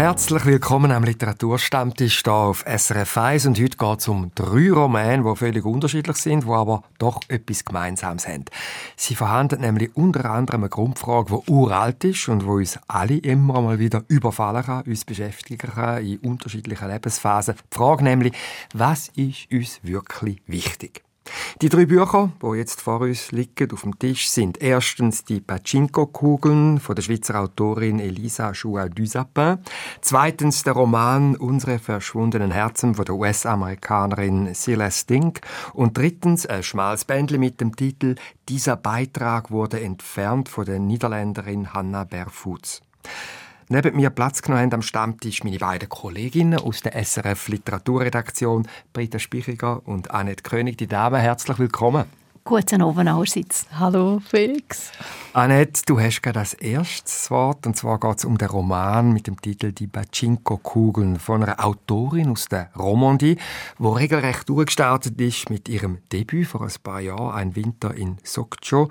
Herzlich willkommen am Literaturstammtisch hier auf SRF 1 und heute geht es um drei Romane, die völlig unterschiedlich sind, die aber doch etwas Gemeinsames haben. Sie verhandeln nämlich unter anderem eine Grundfrage, die uralt ist und die uns alle immer mal wieder überfallen kann, uns beschäftigen kann in unterschiedlichen Lebensphasen. Die Frage nämlich, was ist uns wirklich wichtig? Die drei Bücher, die jetzt vor uns liegen auf dem Tisch, sind erstens die Pachinko-Kugeln von der Schweizer Autorin Elisa Chua Dusapin, zweitens der Roman Unsere verschwundenen Herzen von der US-Amerikanerin Celeste Dink und drittens ein schmales Bändchen mit dem Titel Dieser Beitrag wurde entfernt von der Niederländerin Hanna Berfuts. Neben mir Platz genommen haben am Stammtisch meine beiden Kolleginnen aus der SRF Literaturredaktion, Britta Spichiger und Annette König. Die Damen, herzlich willkommen. Guten Abend allerseits. Hallo Felix. Annette, du hast gerade das erste Wort und zwar geht es um den Roman mit dem Titel Die Pachinko-Kugeln von einer Autorin aus der Romandie, die regelrecht durchgestartet ist mit ihrem Debüt vor ein paar Jahren, Ein Winter in Sokcho.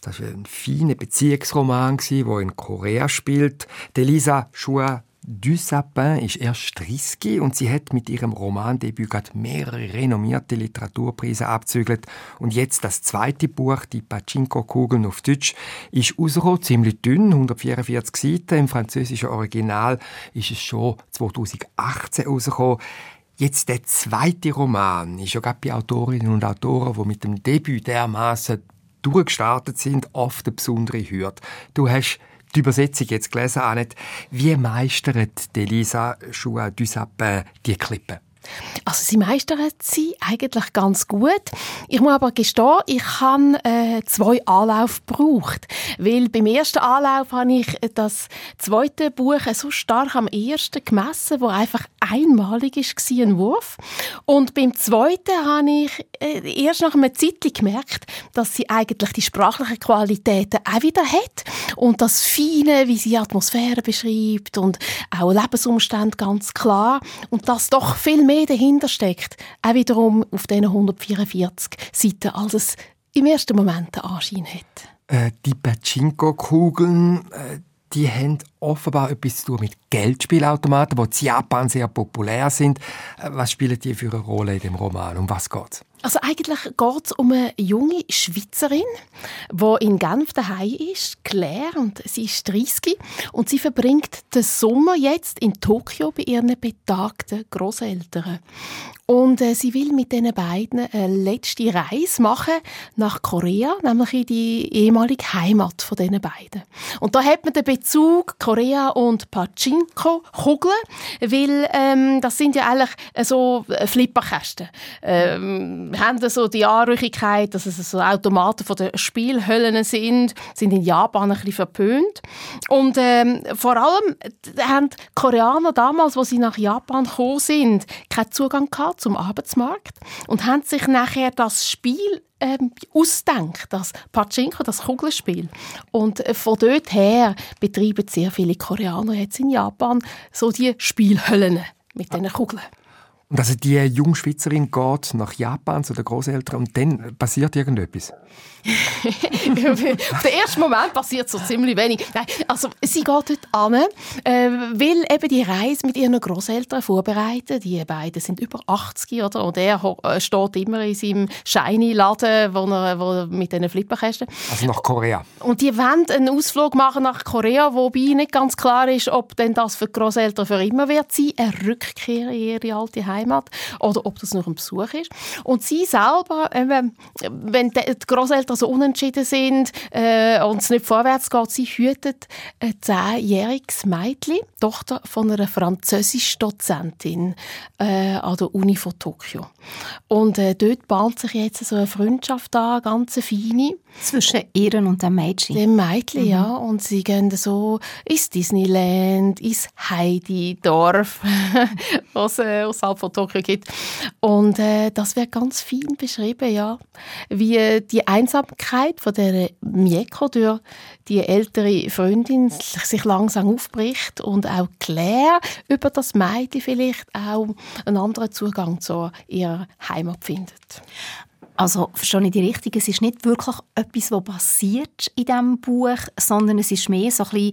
Das war ein feiner Beziehungsroman, der in Korea spielt. Delisa Chua Du Sapin ist erst 30 und sie hat mit ihrem Romandebüt gerade mehrere renommierte Literaturpreise abzügelt. Und jetzt das zweite Buch, die Pachinko-Kugeln auf Deutsch, ist rausgekommen, ziemlich dünn, 144 Seiten. Im französischen Original ist es schon 2018 rausgekommen. Jetzt der zweite Roman ist ja gerade bei Autorinnen und Autoren, die mit dem Debüt dermaßen durchgestartet sind, oft eine besondere Hürde. Du hast die Übersetzung jetzt gelesen, Annette. Wie meistert Elisa Chua Dusapin die Klippe? Also sie meistern sie eigentlich ganz gut. Ich muss aber gestehen, ich habe äh, zwei Anlauf gebraucht, weil beim ersten Anlauf habe ich das zweite Buch so stark am ersten gemessen, wo einfach einmalig ist ein Wurf. Und beim zweiten habe ich äh, erst nach einer Zeit gemerkt, dass sie eigentlich die sprachlichen Qualitäten auch wieder hat und das Feine, wie sie Atmosphäre beschreibt und auch Lebensumstände ganz klar und das doch viel mehr mehr dahinter steckt, auch wiederum auf diesen 144 Seiten, als es im ersten Moment den Anschein hat. Äh, die Pachinko-Kugeln, äh, die haben offenbar etwas zu tun mit Geldspielautomaten, die in Japan sehr populär sind. Äh, was spielen die für eine Rolle in dem Roman? Um was geht es? Also eigentlich geht es um eine junge Schweizerin, die in Genf daheim ist, Claire, und sie ist 30 und sie verbringt den Sommer jetzt in Tokio bei ihren betagten Großeltern. Und äh, sie will mit diesen beiden eine letzte Reise machen nach Korea, nämlich in die ehemalige Heimat von diesen beiden. Und da hat man den Bezug Korea und Pachinko Kugeln, weil ähm, das sind ja eigentlich so Flipperkästen. Ähm, haben so die Anrüchigkeit, dass es so Automaten von den Spielhöllen sind, sind in Japan ein bisschen verpönt. Und ähm, vor allem haben die Koreaner damals, wo sie nach Japan gekommen sind, keinen Zugang gehabt zum Arbeitsmarkt und haben sich nachher das Spiel ähm, ausdenkt, das Pachinko, das Kugelspiel. Und äh, von dort her betreiben sehr viele Koreaner jetzt in Japan so die Spielhöllen mit diesen Kugeln. Und also die junge Schweizerin geht nach Japan zu den Großeltern und dann passiert irgendetwas. Auf den ersten Moment passiert so ziemlich wenig. Nein, also sie geht dort an, äh, will eben die Reise mit ihren Großeltern vorbereiten. Die beiden sind über 80 oder und er äh, steht immer in seinem shiny Laden, wo er, wo er mit diesen Flipperkästen. Also nach Korea. Und die wollen einen Ausflug machen nach Korea, wobei nicht ganz klar ist, ob denn das für die Großeltern für immer wird sein, eine Rückkehr in ihre alte Heimat oder ob das nur ein Besuch ist. Und sie selber, äh, wenn die Großeltern so unentschieden sind äh, und es nicht vorwärts geht. Sie hütet ein zehnjähriges Mädchen, Tochter von einer Französisch-Dozentin äh, an der Uni von Tokio. Und äh, dort bahnt sich jetzt so eine Freundschaft an, ganz feine. Zwischen ihr und dem Mädchen. Dem Mädchen, mhm. ja. Und sie gehen so ins Disneyland, ins Heidi-Dorf, was äh, außerhalb von Tokio gibt. Und äh, das wird ganz fein beschrieben, ja. Wie die Einsamkeit von der Mieko durch die ältere Freundin sich langsam aufbricht und auch Claire über das Mädchen vielleicht auch einen anderen Zugang zu ihrer Heimat findet. Also verstehe ich die richtig, es ist nicht wirklich etwas, was passiert in diesem Buch, sondern es ist mehr so ein bisschen,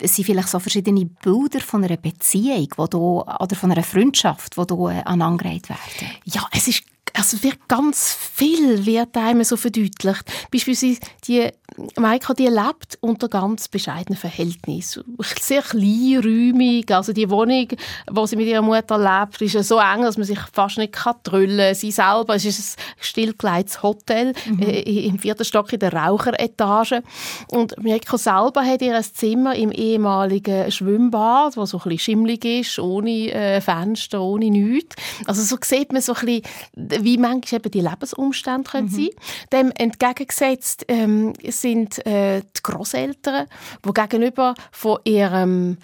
es sind vielleicht so verschiedene Bilder von einer Beziehung wo du, oder von einer Freundschaft, die hier aneinandergereiht werden. Ja, es ist also wird ganz viel wird einem so verdeutlicht. Beispielsweise die Maika, die lebt unter ganz bescheidenen Verhältnissen. Sehr kleinräumig. Also die Wohnung, wo sie mit ihrer Mutter lebt, ist so eng, dass man sich fast nicht trüllen kann. Sie selber, es ist ein stillgelegtes Hotel mhm. äh, im vierten Stock in der Raucheretage. Und Maika selber hat ihr Zimmer im ehemaligen Schwimmbad, das so ein bisschen schimmlig ist, ohne äh, Fenster, ohne nichts. Also so sieht man so ein bisschen, wie manchmal eben die Lebensumstände können mhm. sein Dem entgegengesetzt ähm, sind äh, die Großeltern, die gegenüber von ihrem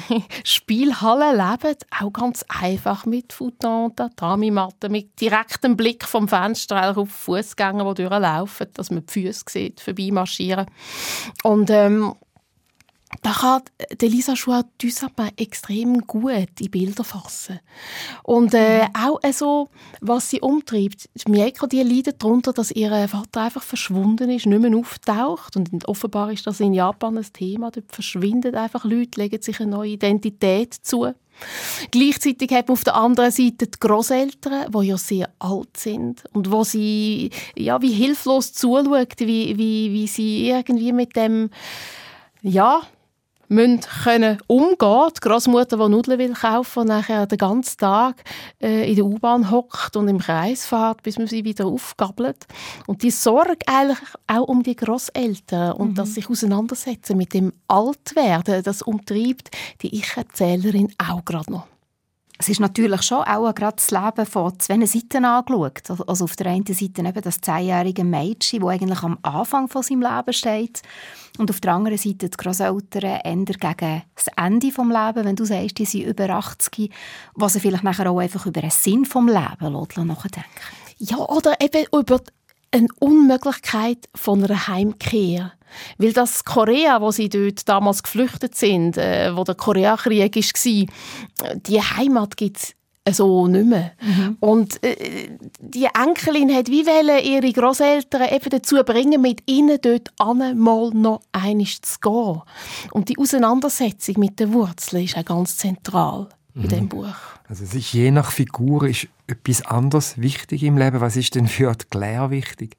Spielhalle leben, auch ganz einfach mit Futon, Tatami-Matte, mit direktem Blick vom Fenster auf Fußgänger, die durchlaufen, dass man die Füße sieht, vorbeimarschieren. Und ähm, da kann Elisa Chouard Dussapin extrem gut in Bilder fassen. Und äh, mhm. auch äh, so, was sie umtreibt. Mieko, die leidet darunter, dass ihr Vater einfach verschwunden ist, nicht mehr auftaucht. Und offenbar ist das in Japan ein Thema. Dort verschwinden einfach Leute, legen sich eine neue Identität zu. Gleichzeitig hat man auf der anderen Seite die Großeltern, die ja sehr alt sind und wo sie ja wie hilflos zuschaut, wie, wie, wie sie irgendwie mit dem ja müssen können umgehen. Die Großmutter, die Nudeln will kaufen und nachher den ganzen Tag äh, in der U-Bahn hockt und im Kreis fährt, bis man sie wieder aufgabelt. Und die Sorge eigentlich auch um die Großeltern und mhm. dass sich auseinandersetzen mit dem Altwerden, das umtreibt die Ich-Erzählerin auch gerade noch. Es ist natürlich schon auch gerade das Leben von zwei Seiten angeschaut. Also auf der einen Seite eben das zehnjährige Mädchen, das eigentlich am Anfang von seinem Leben steht. Und auf der anderen Seite die Großeltern eher gegen das Ende des Lebens, wenn du sagst, die sind über 80, was sie vielleicht nachher auch einfach über den Sinn des Lebens nachdenken Ja, oder eben über eine Unmöglichkeit von einer Heimkehr. Weil das Korea, wo sie dort damals geflüchtet sind, äh, wo der Koreakrieg war, die Heimat gibt es so nicht mehr. Mhm. Und äh, die Enkelin hat wie wollen, ihre Großeltern eben dazu bringen, mit ihnen dort einmal noch einig zu gehen. Und die Auseinandersetzung mit den Wurzeln ist auch ganz zentral mhm. in dem Buch. Also ist je nach Figur ist etwas anderes wichtig im Leben. Was ist denn für Claire wichtig?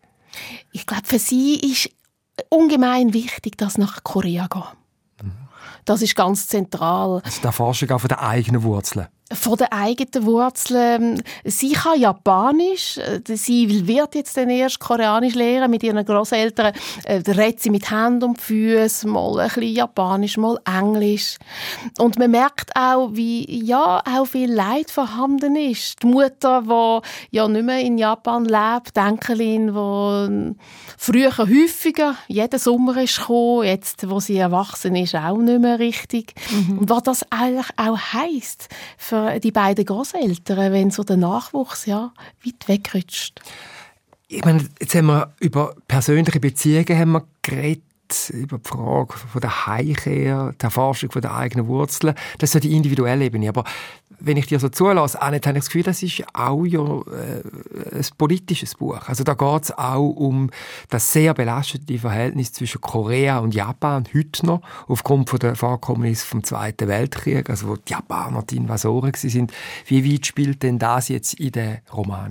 Ich glaube, für sie ist ungemein wichtig, dass nach Korea gehen. Mhm. Das ist ganz zentral. Also die Forschung auch von den eigenen Wurzeln von den eigenen Wurzeln. Sie kann Japanisch. Sie wird jetzt dann erst Koreanisch lernen mit ihren Großeltern. Da äh, redet sie mit Händen und Füßen, mal ein bisschen Japanisch, mal Englisch. Und man merkt auch, wie ja auch viel Leid vorhanden ist. Die Mutter, die ja nicht mehr in Japan lebt, die Enkelin, die früher häufiger jeden Sommer ist gekommen, jetzt, wo sie erwachsen ist, auch nicht mehr richtig. Mhm. Und was das eigentlich auch heisst für die beiden Großeltern, wenn so der Nachwuchs ja weit wegrutscht? Ich meine, jetzt haben wir über persönliche Beziehungen haben wir geredet über die Frage von der Heimkehr, der Erforschung von der eigenen Wurzeln. Das ist ja die individuelle Ebene. Aber wenn ich dir so zulasse, Annette, habe ich das Gefühl, das ist auch ja, äh, ein politisches Buch. Also da geht es auch um das sehr belastete Verhältnis zwischen Korea und Japan heute noch, aufgrund von der Vorkommnisse vom Zweiten Weltkrieg, also wo die Japaner die Invasoren sind. Wie weit spielt denn das jetzt in den Roman?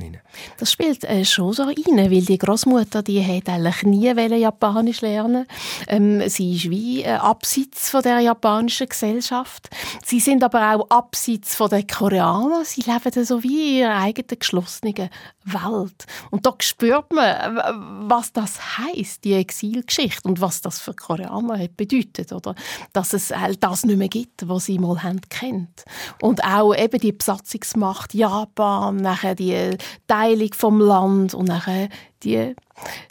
Das spielt äh, schon so rein, weil die Großmutter die hat eigentlich nie Japanisch lernen ähm, Sie ist wie äh, abseits von der japanischen Gesellschaft. Sie sind aber auch abseits von der den Koreanern, sie leben so wie in ihrer eigenen geschlossenen Welt. Und da spürt man, was das heißt, die Exilgeschichte und was das für Koreaner bedeutet, oder? Dass es das nicht mehr gibt, was sie mal haben kennt. Und auch eben die Besatzungsmacht Japan, nachher die Teilung vom Land und nachher die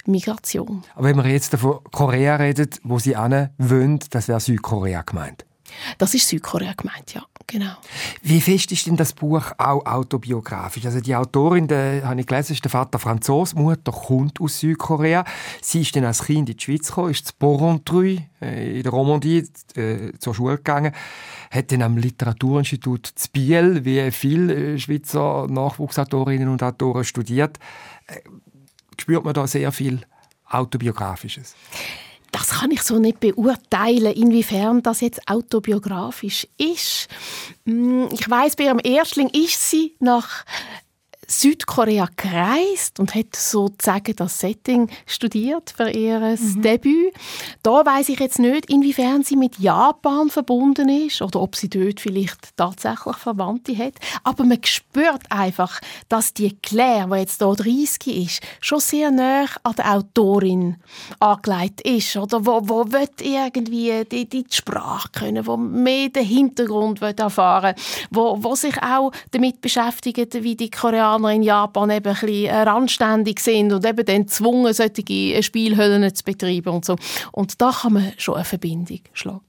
Migration. Aber wenn man jetzt von Korea redet, wo sie wollen, das wäre Südkorea gemeint. Das ist Südkorea gemeint, ja. Genau. Wie fest ist denn das Buch auch autobiografisch? Also die Autorin, der, habe ich gelesen, ist der Vater Franzos, Mutter kommt aus Südkorea. Sie ist dann als Kind in die Schweiz gekommen, ist zu Porrentruy äh, in der Romandie äh, zur Schule gegangen, hat dann am Literaturinstitut zu Biel, wie viele äh, Schweizer Nachwuchsautorinnen und Autoren studiert. Äh, spürt man da sehr viel Autobiografisches? Das kann ich so nicht beurteilen, inwiefern das jetzt autobiografisch ist. Mm, ich weiß, bei ihrem Erstling ist sie nach Südkorea gereist und hat sozusagen das Setting studiert für ihr mhm. Debüt. Da weiß ich jetzt nicht, inwiefern sie mit Japan verbunden ist oder ob sie dort vielleicht tatsächlich Verwandte hat. Aber man spürt einfach, dass die Claire, die jetzt hier 30 ist, schon sehr nah an der Autorin angelegt ist. Oder wo, wo wird irgendwie die, die Sprache können, wo mehr den Hintergrund erfahren wo, wo sich auch damit beschäftigt, wie die Koreaner Amerikaner in Japan eben ein bisschen äh, randständig sind und eben dann gezwungen, solche äh, Spielhöllen zu betreiben und so. Und da kann man schon eine Verbindung schlagen.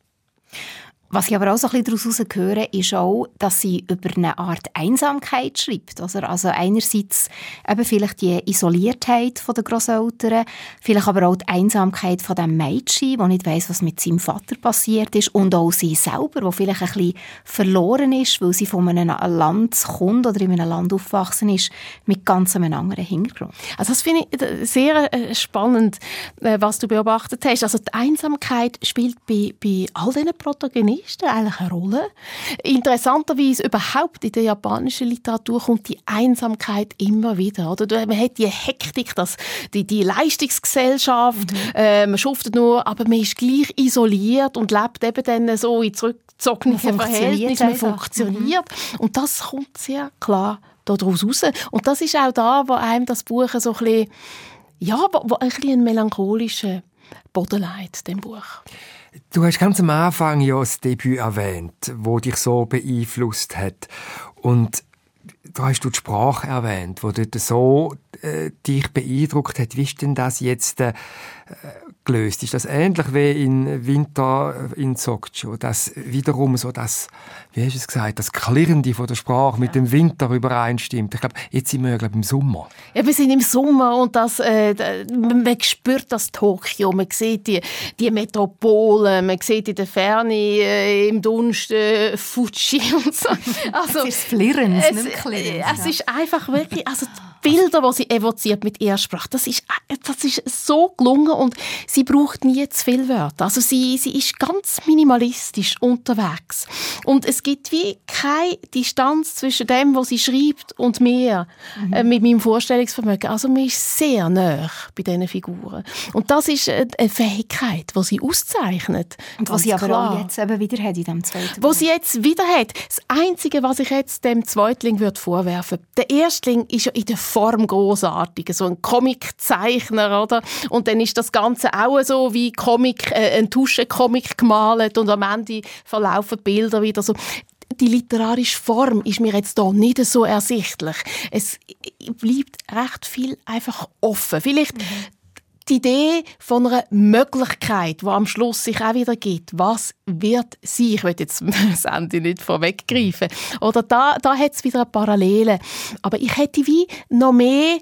Was ich aber auch so ein bisschen daraus höre, ist auch, dass sie über eine Art Einsamkeit schreibt. Also, einerseits eben vielleicht die Isoliertheit der Großeltern, vielleicht aber auch die Einsamkeit von dem Mädchen, das nicht weiß, was mit seinem Vater passiert ist, und auch sie selber, die vielleicht ein bisschen verloren ist, weil sie von einem Land kommt oder in einem Land aufgewachsen ist, mit ganz einem anderen Hintergrund. Also das finde ich äh, sehr äh, spannend, äh, was du beobachtet hast. Also die Einsamkeit spielt bei, bei all diesen Protagonisten Protagonisten eigentlich eine Rolle. Interessanterweise überhaupt in der japanischen Literatur kommt die Einsamkeit immer wieder. Oder? Man hat die Hektik, dass die, die Leistungsgesellschaft, mhm. äh, man schuftet nur, aber man ist gleich isoliert und lebt eben dann so in zurückgezogenen Verhältnissen. Man funktioniert. Mhm. Und das kommt sehr klar daraus raus. Und das ist auch da, wo einem das Buch so ein bisschen, ja, wo, wo ein bisschen einen melancholischen Boden leitet, dem Buch. Du hast ganz am Anfang ja das Debüt erwähnt, wo dich so beeinflusst hat. Und da hast du die Sprache erwähnt, wo dort so äh, dich beeindruckt hat. Wie ist denn das jetzt äh, gelöst? Ist das ähnlich wie in Winter in Sokcho? Das wiederum so das, wie hast du es gesagt, das Klirrende von der Sprache mit dem Winter übereinstimmt. Ich glaube, jetzt sind wir ja glaub, im Sommer. Ja, wir sind im Sommer und das, äh, man spürt das Tokio, man sieht die, die Metropole, man sieht in der Ferne äh, im Dunst äh, Fuji und so. Also, es ist flirrend, es, nicht klirrend. Es ist einfach wirklich, also Bilder, die sie evoziert mit ihrer Sprache, das ist, das ist so gelungen und sie braucht nie zu viel Wörter. Also sie, sie ist ganz minimalistisch unterwegs. Und es gibt wie keine Distanz zwischen dem, was sie schreibt und mir, mhm. äh, mit meinem Vorstellungsvermögen. Also man ist sehr nah bei diesen Figuren. Und das ist eine Fähigkeit, die sie auszeichnet. Und was sie aber klar. auch jetzt eben wieder hat in diesem zweiten Was sie jetzt wieder hat. Das Einzige, was ich jetzt dem Zweitling würde vorwerfen, der Erstling ist ja in der Form großartig, so ein Comiczeichner, oder? Und dann ist das Ganze auch so wie Comic, äh, ein Tuschecomic gemalt und am Ende verlaufen die Bilder wieder so die literarische Form ist mir jetzt da nicht so ersichtlich. Es bleibt recht viel einfach offen. Vielleicht mhm die Idee von einer Möglichkeit, die am Schluss sich auch wieder gibt. Was wird sie? Ich will jetzt das Ende nicht vorweggreifen. Oder da, da hat es wieder eine Parallele. Aber ich hätte wie noch mehr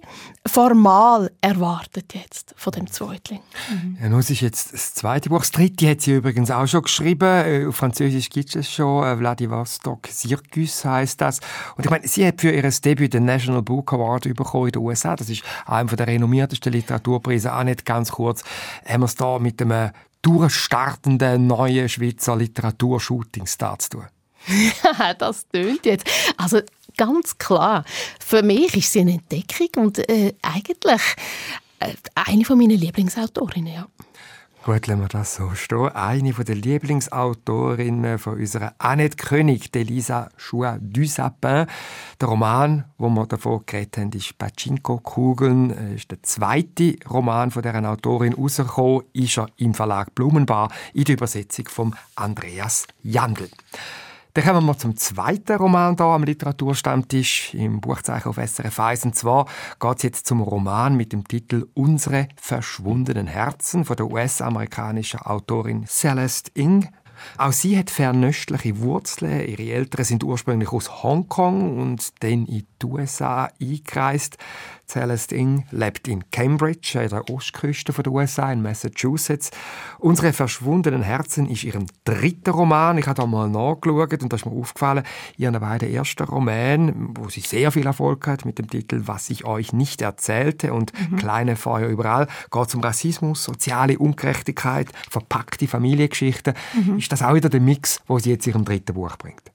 formal erwartet jetzt von dem Zweitling. Mhm. Ja, nun ist jetzt das zweite Buch. Das dritte hat sie übrigens auch schon geschrieben. Äh, auf Französisch gibt es schon. Äh, Vladivostok Circus heißt das. Und ich meine, sie hat für ihr Debüt den National Book Award bekommen in den USA. Das ist einer der renommiertesten Literaturpreise. Auch nicht ganz kurz haben wir es da mit einem durchstartenden neuen Schweizer Literaturshooting-Star zu tun. das tönt jetzt. Also ganz klar, für mich ist sie eine Entdeckung und äh, eigentlich äh, eine von meinen Lieblingsautorinnen, ja. Gut, lassen wir das so stehen. Eine der Lieblingsautorinnen von unserer Annette König, Elisa Choua du Sapin. Der Roman, wo wir davon geredet haben, ist Pachinko-Kugeln. Das ist der zweite Roman von deren Autorin rausgekommen. Ist er im Verlag Blumenbar in der Übersetzung von Andreas Jandl. Dann kommen wir zum zweiten Roman hier am Literaturstammtisch im Buchzeichen auf SRF 1. Und zwar geht es jetzt zum Roman mit dem Titel Unsere verschwundenen Herzen von der US-amerikanischen Autorin Celeste Ng. Auch sie hat fernöstliche Wurzeln. Ihre Eltern sind ursprünglich aus Hongkong und dann in die USA eingereist. Celeste Ng lebt in Cambridge, an der Ostküste der USA, in Massachusetts. Unsere verschwundenen Herzen ist ihrem dritten Roman. Ich habe da mal nachgeschaut und da ist mir aufgefallen, ihren beiden ersten Roman, wo sie sehr viel Erfolg hat mit dem Titel Was ich euch nicht erzählte und mhm. Kleine Feuer überall, geht um Rassismus, soziale Ungerechtigkeit, verpackte Familiengeschichten. Mhm. Ist das auch wieder der Mix, wo sie jetzt ihrem dritten Buch bringt?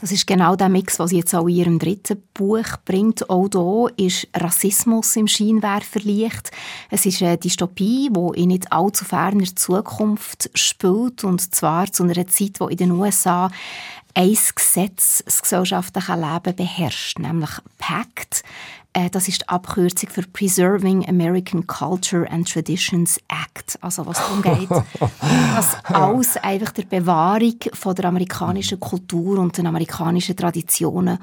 Das ist genau der Mix, was sie jetzt auch in ihrem dritten Buch bringt. Auch hier ist Rassismus im Scheinwerferlicht. Es ist eine Dystopie, die in nicht allzu ferner Zukunft spielt und zwar zu einer Zeit, wo in den USA ein Gesetz das gesellschaftliche Leben beherrscht, nämlich PACT. Äh, das ist die Abkürzung für Preserving American Culture and Traditions Act. Also was darum geht, dass alles einfach der Bewahrung von der amerikanischen Kultur und den amerikanischen Traditionen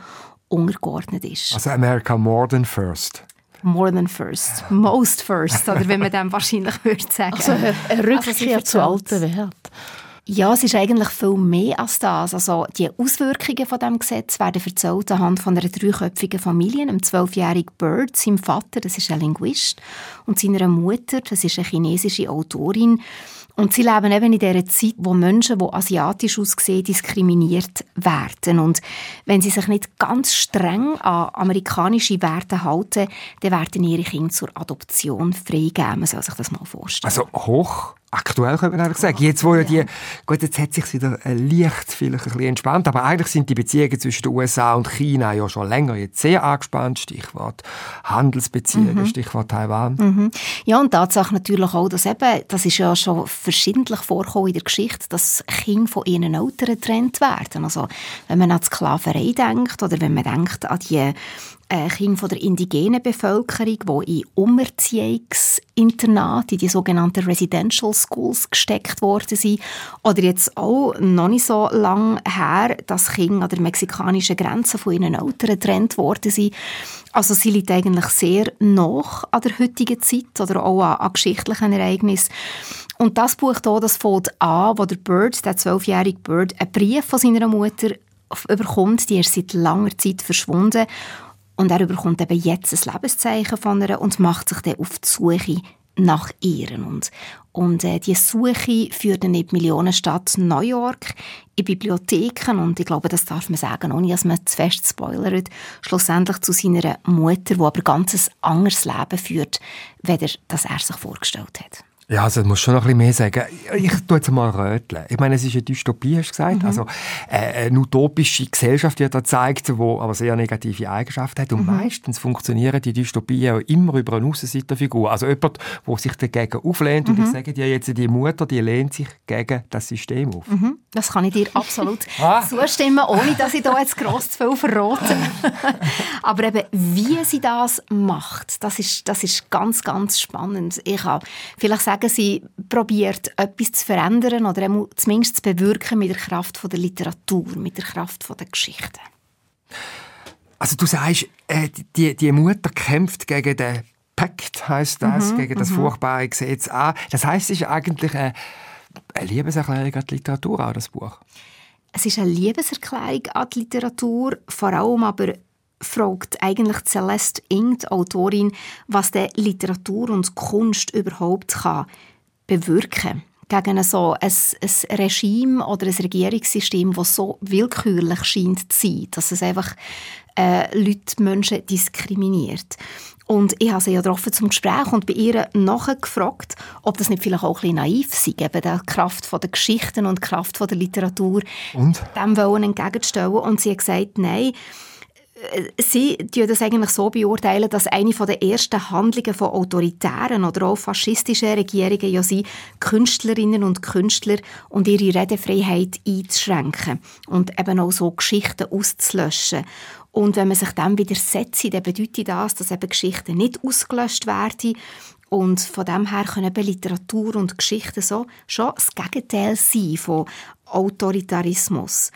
untergeordnet ist. Also America more than first. More than first. Most first, oder wie man dem wahrscheinlich würde sagen. Also eine Rückkehr also zu alten Wert. Ja, es ist eigentlich viel mehr als das. Also die Auswirkungen von dem Gesetz werden erzählt anhand von einer dreiköpfigen Familie, einem zwölfjährigen Bird, seinem Vater, das ist ein Linguist, und seiner Mutter, das ist eine chinesische Autorin. Und sie leben eben in dieser Zeit, wo Menschen, die asiatisch aussehen, diskriminiert werden. Und wenn sie sich nicht ganz streng an amerikanische Werte halten, dann werden ihre Kinder zur Adoption freigeben. Man soll sich das mal vorstellen. Also hoch aktuell, könnte man eigentlich sagen. Jetzt, wo ja die, gut, jetzt hat sich wieder leicht vielleicht ein bisschen entspannt, aber eigentlich sind die Beziehungen zwischen den USA und China ja schon länger jetzt sehr angespannt. Stichwort Handelsbeziehungen, mhm. Stichwort Taiwan. Mhm. Ja, und Tatsache natürlich auch, dass eben, das ist ja schon verschiedentlich vorgekommen in der Geschichte, dass Kinder von ihren Eltern getrennt werden. Also, wenn man an die Sklaverei denkt oder wenn man denkt an die äh, Kinder von der indigenen Bevölkerung, die in Umerziehungsinternate, in die sogenannten Residential Schools gesteckt worden sind. Oder jetzt auch noch nicht so lange her, dass Kinder an der mexikanischen Grenze von ihren Eltern getrennt worden sind. Also sie liegt eigentlich sehr nach an der heutigen Zeit oder auch an, an geschichtlichen Ereignissen. Und das Buch hier, das fängt an, wo der Bird, der zwölfjährige Bird, einen Brief von seiner Mutter überkommt, die ist seit langer Zeit verschwunden und er bekommt eben jetzt ein Lebenszeichen von ihr und macht sich dann auf die Suche nach ihr. Und, und äh, die Suche führt dann in die Millionenstadt New York, in Bibliotheken und ich glaube, das darf man sagen, ohne dass man zu fest spoilert, schlussendlich zu seiner Mutter, die aber ganz ein anderes Leben führt, weder das er sich vorgestellt hat. Ja, also muss schon noch ein bisschen mehr sagen. Ich tue jetzt mal röteln. Ich meine, es ist eine Dystopie, hast du gesagt. Mhm. Also äh, eine utopische Gesellschaft wird da gezeigt, die aber sehr negative Eigenschaften hat. Und mhm. meistens funktionieren die Dystopien auch immer über eine Aussenseiterfigur. Also jemand, der sich dagegen auflehnt. Mhm. Und ich sage dir jetzt, die Mutter, die lehnt sich gegen das System auf. Mhm. Das kann ich dir absolut ah. zustimmen, ohne dass ich da jetzt gross zu viel verrate. aber eben, wie sie das macht, das ist, das ist ganz, ganz spannend. Ich habe vielleicht sagen, sagen, sie probiert, etwas zu verändern oder zumindest zu bewirken mit der Kraft der Literatur, mit der Kraft der Geschichte. Also du sagst, äh, die, die Mutter kämpft gegen den Pakt, heißt das, mhm, gegen das mhm. furchtbare Gesetz an. Das heißt, es ist eigentlich eine, eine Liebeserklärung an die Literatur, auch das Buch. Es ist eine Liebeserklärung an die Literatur, vor allem aber fragt eigentlich Celeste Ing, die Autorin, was der Literatur und Kunst überhaupt kann bewirken gegen so ein, ein Regime oder ein Regierungssystem, das so willkürlich scheint zu sein, dass es einfach äh, Leute, Menschen diskriminiert. Und ich habe sie ja getroffen zum Gespräch und bei ihr nachgefragt, ob das nicht vielleicht auch ein bisschen naiv sei, eben die Kraft der Geschichten und die Kraft der Literatur und? dem wollen entgegenzustellen. Und sie hat gesagt, nein, Sie beurteilen das eigentlich so, beurteilen, dass eine der ersten Handlungen von autoritären oder auch faschistischen Regierungen ja sind, Künstlerinnen und Künstler und ihre Redefreiheit einzuschränken und eben auch so Geschichten auszulöschen. Und wenn man sich dem widersetzt, dann bedeutet das, dass eben Geschichten nicht ausgelöscht werden und von dem her können eben Literatur und Geschichten so schon das Gegenteil sein von Autoritarismus.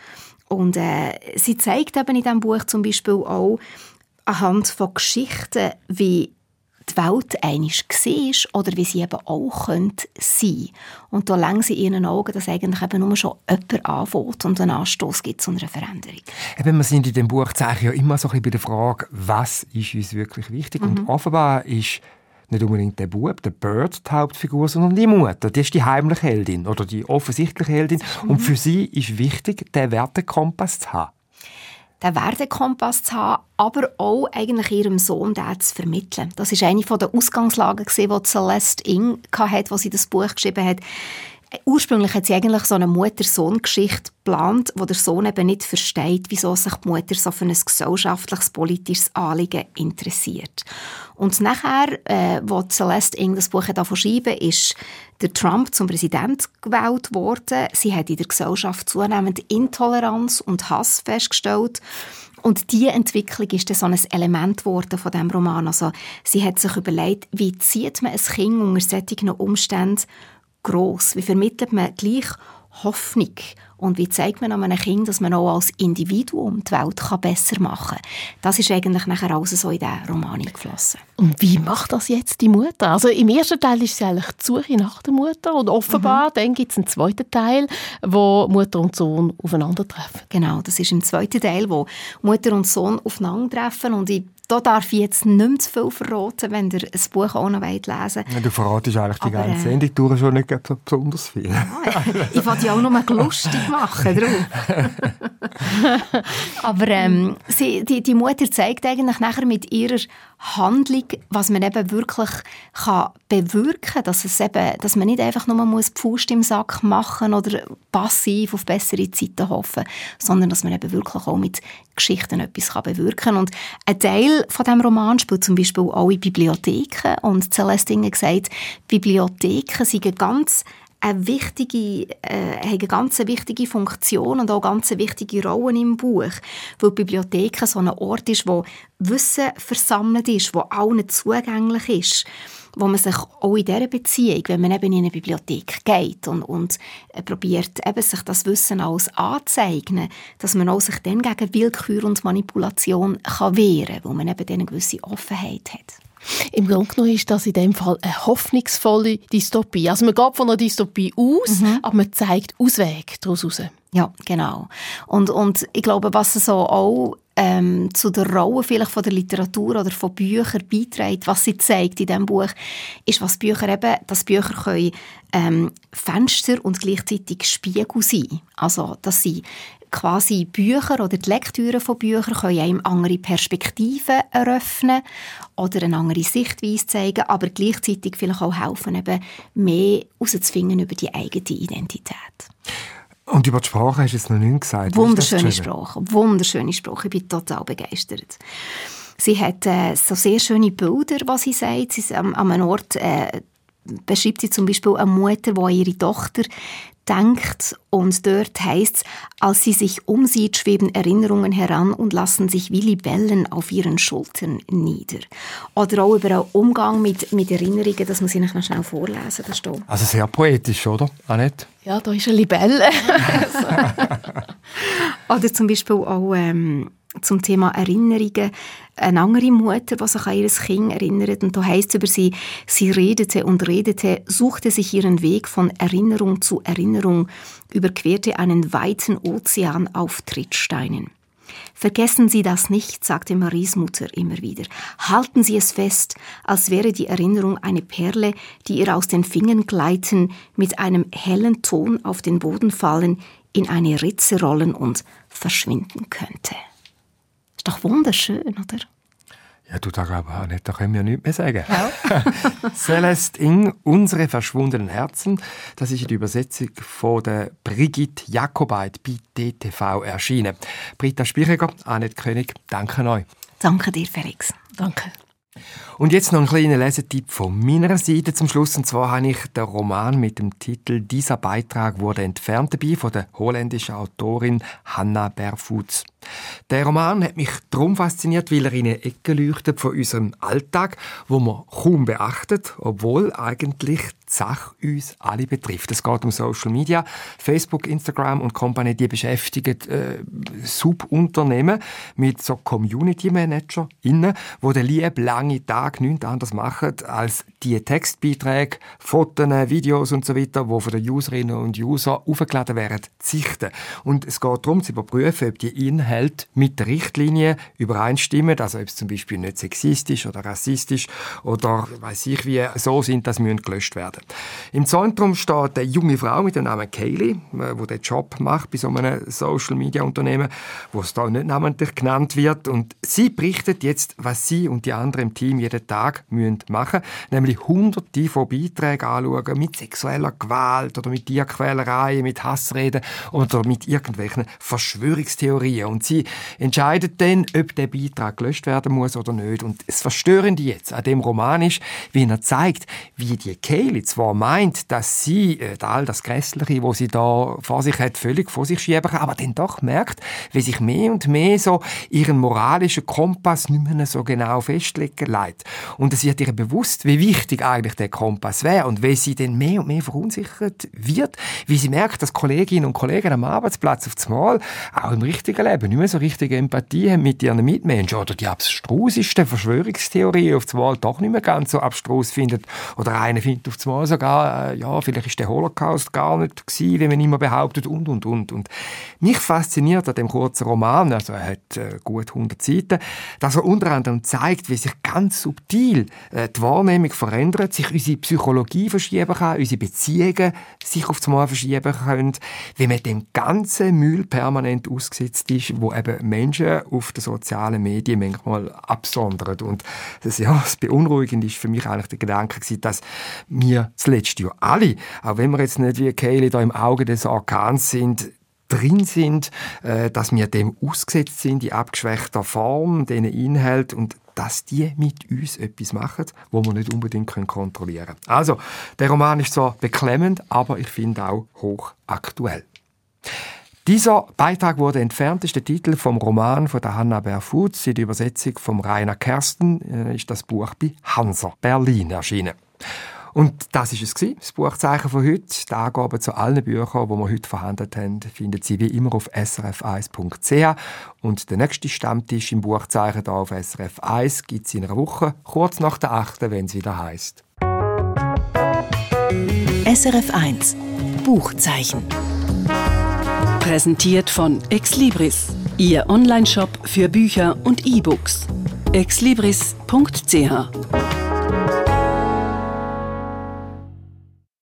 Und äh, sie zeigt eben in diesem Buch zum Beispiel auch anhand von Geschichten, wie die Welt einig war oder wie sie eben auch könnte sein Und da längen sie in ihren Augen, dass eigentlich eben nur schon jemand anfängt und einen Anstoß gibt zu einer Veränderung. Eben, wir sind in dem Buch ja immer so ein bisschen bei der Frage, was ist uns wirklich wichtig? Mhm. Und offenbar ist nicht unbedingt der Bub, der Bird, die Hauptfigur, sondern die Mutter. Die ist die heimliche Heldin oder die offensichtliche Heldin. Und für sie ist wichtig, den Wertekompass zu haben. Den Wertekompass zu haben, aber auch eigentlich ihrem Sohn den zu vermitteln. Das ist eine der Ausgangslagen, die Celeste Ing hatte, als sie das Buch geschrieben hat. Ursprünglich hat sie eigentlich so eine Mutter-Sohn-Geschichte geplant, wo der Sohn eben nicht versteht, wieso sich die Mutter so für ein gesellschaftliches, politisches Anliegen interessiert. Und nachher, äh, wo Celeste Ing das Buch davon schreiben, ist der Trump zum Präsident gewählt worden. Sie hat in der Gesellschaft zunehmend Intoleranz und Hass festgestellt. Und diese Entwicklung ist dann so ein Element geworden von dem Roman. Also, sie hat sich überlegt, wie zieht man ein Kind unter solchen Umständen groß? Wie vermittelt man gleich Hoffnung? Und wie zeigt man einem Kind, dass man auch als Individuum die Welt kann besser machen kann? Das ist eigentlich nachher alles so in diesen Roman geflossen. Und wie macht das jetzt die Mutter? Also im ersten Teil ist sie eigentlich die Suche nach der Mutter und offenbar mhm. dann gibt es einen zweiten Teil, wo Mutter und Sohn aufeinandertreffen. Genau, das ist im zweiten Teil, wo Mutter und Sohn aufeinandertreffen und ich da darf ich jetzt nicht mehr zu viel verraten, wenn ihr ein Buch auch noch lesen wollt. Ja, du verratest eigentlich die Aber, ganze äh, Sendung durch schon nicht so besonders viel. Ja, ich wollte ja auch mal lustig machen drauf. Aber ähm, sie, die, die Mutter zeigt eigentlich nachher mit ihrer Handlung, was man eben wirklich kann bewirken kann, dass, dass man nicht einfach nur muss die Faust im Sack machen oder passiv auf bessere Zeiten hoffen, sondern dass man eben wirklich auch mit Geschichten etwas kann bewirken kann. Und ein Teil von dem Roman spielt zum Beispiel auch in Bibliotheken und Celeste hat gesagt, Bibliotheken sind ganz eine wichtige, äh, haben eine ganz wichtige Funktion und auch ganz wichtige Rollen im Buch, weil die Bibliothek so ein Ort ist, wo Wissen versammelt ist, wo allen zugänglich ist wo man sich auch in dieser Beziehung, wenn man eben in eine Bibliothek geht und, und äh, probiert, eben sich das Wissen alles anzueignen, dass man auch sich dann gegen Willkür und Manipulation kann wehren kann, wo man eben eine gewisse Offenheit hat. Im Grunde genommen ist das in dem Fall eine hoffnungsvolle Dystopie. Also man geht von einer Dystopie aus, mhm. aber man zeigt Auswege daraus heraus. Ja, genau. Und, und ich glaube, was so auch ähm, zu der Rolle vielleicht von der Literatur oder von Büchern beiträgt, was sie zeigt in diesem Buch, ist, was Bücher eben, dass Bücher können, ähm, Fenster und gleichzeitig Spiegel sein. Also, dass sie quasi Bücher oder die Lektüre von Büchern können einem andere Perspektiven eröffnen oder eine andere Sichtweise zeigen, aber gleichzeitig vielleicht auch helfen, eben mehr herauszufinden über die eigene Identität. Und über die Sprache hast du es noch nicht gesagt. Wunderschöne Sprache, wunderschöne Sprache. Ich bin total begeistert. Sie hat äh, so sehr schöne Bilder, was sie sagt. Sie, am, an einem Ort äh, beschreibt sie zum Beispiel eine Mutter, die ihre Tochter denkt und dort heißt als sie sich umsieht, schweben Erinnerungen heran und lassen sich wie Libellen auf ihren Schultern nieder. Oder auch über einen Umgang mit, mit Erinnerungen, das muss ich noch schnell vorlesen. Das steht. Also sehr poetisch, oder, Annette? Ja, da ist eine Libelle. oder zum Beispiel auch... Ähm, zum Thema Erinnerungen. Eine andere Mutter, die sich an ihr Kind erinnert, und da heißt es über sie, sie redete und redete, suchte sich ihren Weg von Erinnerung zu Erinnerung, überquerte einen weiten Ozean auf Trittsteinen. Vergessen Sie das nicht, sagte Maries Mutter immer wieder. Halten Sie es fest, als wäre die Erinnerung eine Perle, die ihr aus den Fingern gleiten, mit einem hellen Ton auf den Boden fallen, in eine Ritze rollen und verschwinden könnte. Ist doch wunderschön, oder? Ja, du da aber nicht, da können wir nichts mehr sagen. Ja. Celeste Ing, Unsere verschwundenen Herzen, das ist die Übersetzung von der Brigitte Jakobait bei DTV erschienen. Britta Spicheger, Annette König, danke euch. Danke dir, Felix. Danke. Und jetzt noch ein kleiner Lesetipp von meiner Seite zum Schluss. Und zwar habe ich den Roman mit dem Titel Dieser Beitrag wurde entfernt dabei von der holländischen Autorin Hanna Berfuts. Der Roman hat mich darum fasziniert, weil er in eine Ecke leuchtet von unserem Alltag, wo man kaum beachtet, obwohl eigentlich Sache uns alle betrifft. Es geht um Social Media, Facebook, Instagram und Company, die beschäftigen äh, Subunternehmen mit so Community Manager innen, wo der lieb lange Tag nichts anderes machen, als die Textbeiträge, Fotos, Videos und so weiter, die von den Userinnen und Usern aufgeladen werden, sichten. Und es geht darum, zu überprüfen, ob die Inhalte Inhalt mit der Richtlinie übereinstimmen, also ob es zum Beispiel nicht sexistisch oder rassistisch oder weiß ich wie so sind, dass müssen gelöscht werden. Im Zentrum steht eine junge Frau mit dem Namen Kaylee, äh, wo den Job macht bei so einem Social Media Unternehmen, wo es da nicht namentlich genannt wird und sie berichtet jetzt, was sie und die anderen im Team jeden Tag müssen machen, nämlich hunderte von Beiträgen anschauen mit sexueller Gewalt oder mit Tierquälerei, mit Hassreden oder mit irgendwelchen Verschwörungstheorien und und sie entscheidet dann, ob der Beitrag gelöscht werden muss oder nicht. Und das Verstörende jetzt an dem Roman ist, wie er zeigt, wie die Kaylee zwar meint, dass sie äh, all das Grässliche, wo sie da vor sich hat, völlig vor sich schieben kann, aber dann doch merkt, wie sich mehr und mehr so ihren moralischen Kompass nicht mehr so genau festlegen lässt. Und es wird ihr bewusst, wie wichtig eigentlich der Kompass wäre und wie sie dann mehr und mehr verunsichert wird, wie sie merkt, dass Kolleginnen und Kollegen am Arbeitsplatz auf Mal auch im richtigen Leben nicht mehr so richtige Empathie haben mit ihren Mitmenschen oder die abstrusesten Verschwörungstheorien auf Mal doch nicht mehr ganz so abstrus findet oder einer findet auf Mal sogar, äh, ja, vielleicht ist der Holocaust gar nicht gewesen, wie man immer behauptet und, und, und. Und mich fasziniert an dem kurzen Roman, also er hat äh, gut 100 Seiten, dass er unter anderem zeigt, wie sich ganz subtil äh, die Wahrnehmung verändert, sich unsere Psychologie verschieben kann, unsere Beziehungen sich auf Mal verschieben können, wie man dem ganzen Müll permanent ausgesetzt ist, wo eben Menschen auf den sozialen Medien manchmal absondern. Und das, ja, das Beunruhigende ist für mich eigentlich der Gedanke dass wir zuletzt ja alle, auch wenn wir jetzt nicht wie Kaylee da im Auge des Orkans sind, drin sind, äh, dass wir dem ausgesetzt sind, in abgeschwächter Form, diesen Inhalt und dass die mit uns etwas machen, wo wir nicht unbedingt kontrollieren können. Also, der Roman ist zwar beklemmend, aber ich finde auch hochaktuell. Dieser Beitrag wurde entfernt, ist der Titel vom Roman von der Hanna Berfuß. In der Übersetzung von Rainer Kersten äh, ist das Buch bei Hansa Berlin erschienen. Und das ist es gewesen, das Buchzeichen von heute. Die Angaben zu allen Büchern, die wir heute verhandelt haben, finden Sie wie immer auf srf1.ch. Und der nächste Stammtisch im Buchzeichen hier auf SRF 1 gibt es in einer Woche, kurz nach der 8., wenn es wieder heißt. SRF 1 Buchzeichen Präsentiert von Exlibris, Ihr Onlineshop für Bücher und E-Books. exlibris.ch